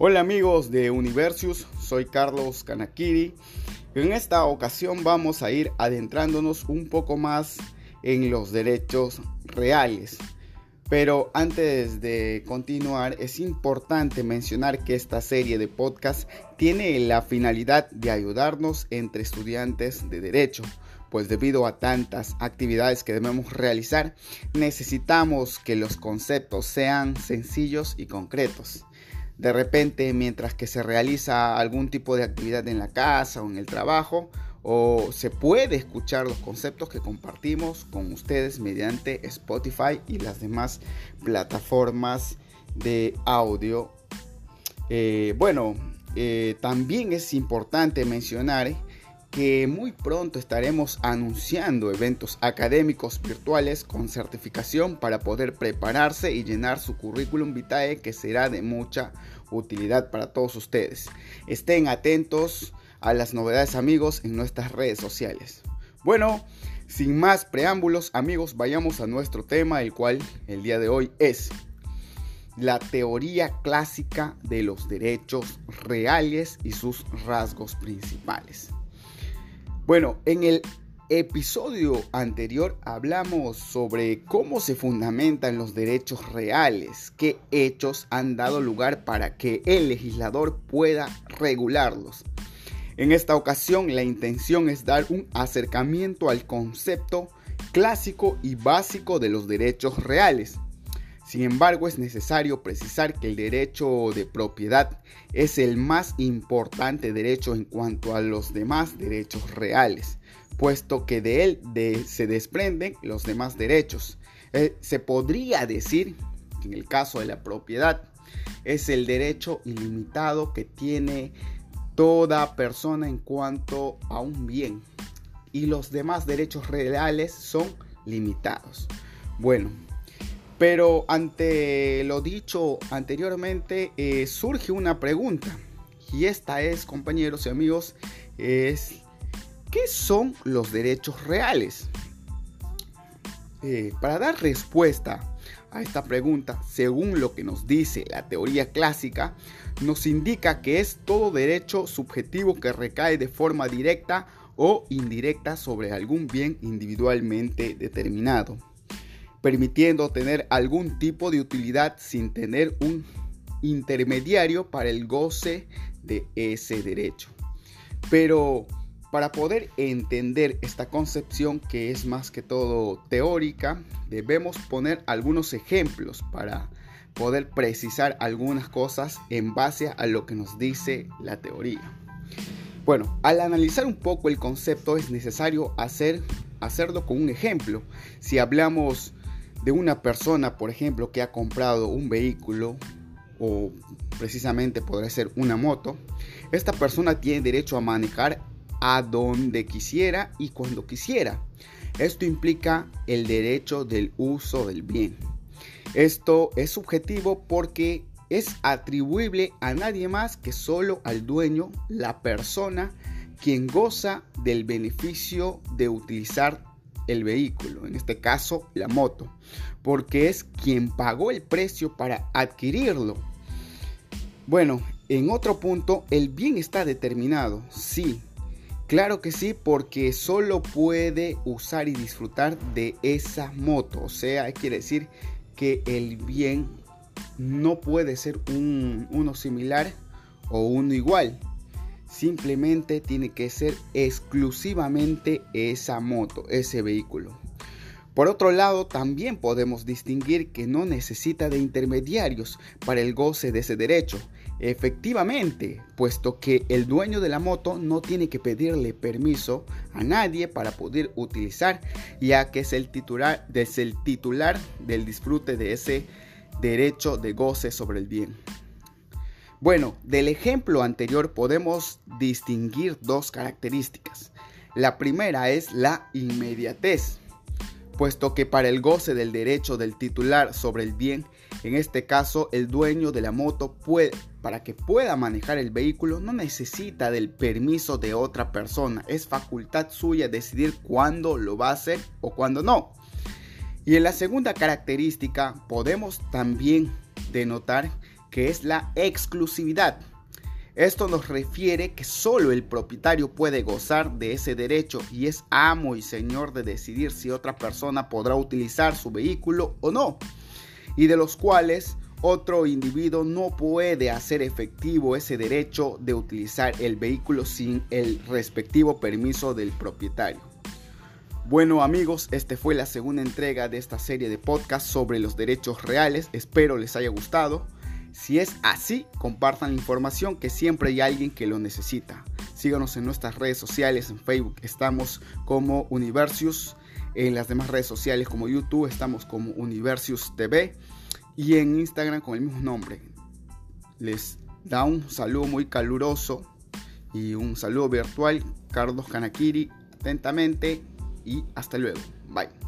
Hola amigos de Universius, soy Carlos Kanakiri. En esta ocasión vamos a ir adentrándonos un poco más en los derechos reales. Pero antes de continuar, es importante mencionar que esta serie de podcast tiene la finalidad de ayudarnos entre estudiantes de derecho, pues debido a tantas actividades que debemos realizar, necesitamos que los conceptos sean sencillos y concretos. De repente, mientras que se realiza algún tipo de actividad en la casa o en el trabajo, o se puede escuchar los conceptos que compartimos con ustedes mediante Spotify y las demás plataformas de audio. Eh, bueno, eh, también es importante mencionar que muy pronto estaremos anunciando eventos académicos virtuales con certificación para poder prepararse y llenar su currículum vitae que será de mucha utilidad para todos ustedes. Estén atentos a las novedades amigos en nuestras redes sociales. Bueno, sin más preámbulos amigos, vayamos a nuestro tema, el cual el día de hoy es la teoría clásica de los derechos reales y sus rasgos principales. Bueno, en el episodio anterior hablamos sobre cómo se fundamentan los derechos reales, qué hechos han dado lugar para que el legislador pueda regularlos. En esta ocasión la intención es dar un acercamiento al concepto clásico y básico de los derechos reales. Sin embargo, es necesario precisar que el derecho de propiedad es el más importante derecho en cuanto a los demás derechos reales, puesto que de él se desprenden los demás derechos. Eh, se podría decir que en el caso de la propiedad es el derecho ilimitado que tiene toda persona en cuanto a un bien y los demás derechos reales son limitados. Bueno, pero ante lo dicho anteriormente, eh, surge una pregunta. Y esta es, compañeros y amigos, es ¿qué son los derechos reales? Eh, para dar respuesta a esta pregunta, según lo que nos dice la teoría clásica, nos indica que es todo derecho subjetivo que recae de forma directa o indirecta sobre algún bien individualmente determinado permitiendo tener algún tipo de utilidad sin tener un intermediario para el goce de ese derecho. Pero para poder entender esta concepción que es más que todo teórica, debemos poner algunos ejemplos para poder precisar algunas cosas en base a lo que nos dice la teoría. Bueno, al analizar un poco el concepto es necesario hacer, hacerlo con un ejemplo. Si hablamos de una persona, por ejemplo, que ha comprado un vehículo o precisamente podría ser una moto, esta persona tiene derecho a manejar a donde quisiera y cuando quisiera. Esto implica el derecho del uso del bien. Esto es subjetivo porque es atribuible a nadie más que solo al dueño, la persona, quien goza del beneficio de utilizar el vehículo, en este caso la moto, porque es quien pagó el precio para adquirirlo. Bueno, en otro punto, el bien está determinado, sí, claro que sí, porque solo puede usar y disfrutar de esa moto, o sea, quiere decir que el bien no puede ser un, uno similar o uno igual, Simplemente tiene que ser exclusivamente esa moto, ese vehículo. Por otro lado, también podemos distinguir que no necesita de intermediarios para el goce de ese derecho. Efectivamente, puesto que el dueño de la moto no tiene que pedirle permiso a nadie para poder utilizar, ya que es el titular, es el titular del disfrute de ese derecho de goce sobre el bien. Bueno, del ejemplo anterior podemos distinguir dos características. La primera es la inmediatez, puesto que para el goce del derecho del titular sobre el bien, en este caso el dueño de la moto puede, para que pueda manejar el vehículo no necesita del permiso de otra persona, es facultad suya decidir cuándo lo va a hacer o cuándo no. Y en la segunda característica podemos también denotar que es la exclusividad. Esto nos refiere que solo el propietario puede gozar de ese derecho y es amo y señor de decidir si otra persona podrá utilizar su vehículo o no, y de los cuales otro individuo no puede hacer efectivo ese derecho de utilizar el vehículo sin el respectivo permiso del propietario. Bueno amigos, esta fue la segunda entrega de esta serie de podcast sobre los derechos reales. Espero les haya gustado. Si es así, compartan la información que siempre hay alguien que lo necesita. Síganos en nuestras redes sociales, en Facebook estamos como Universius, en las demás redes sociales como YouTube estamos como Universius TV y en Instagram con el mismo nombre. Les da un saludo muy caluroso y un saludo virtual, Carlos Kanakiri, atentamente y hasta luego. Bye.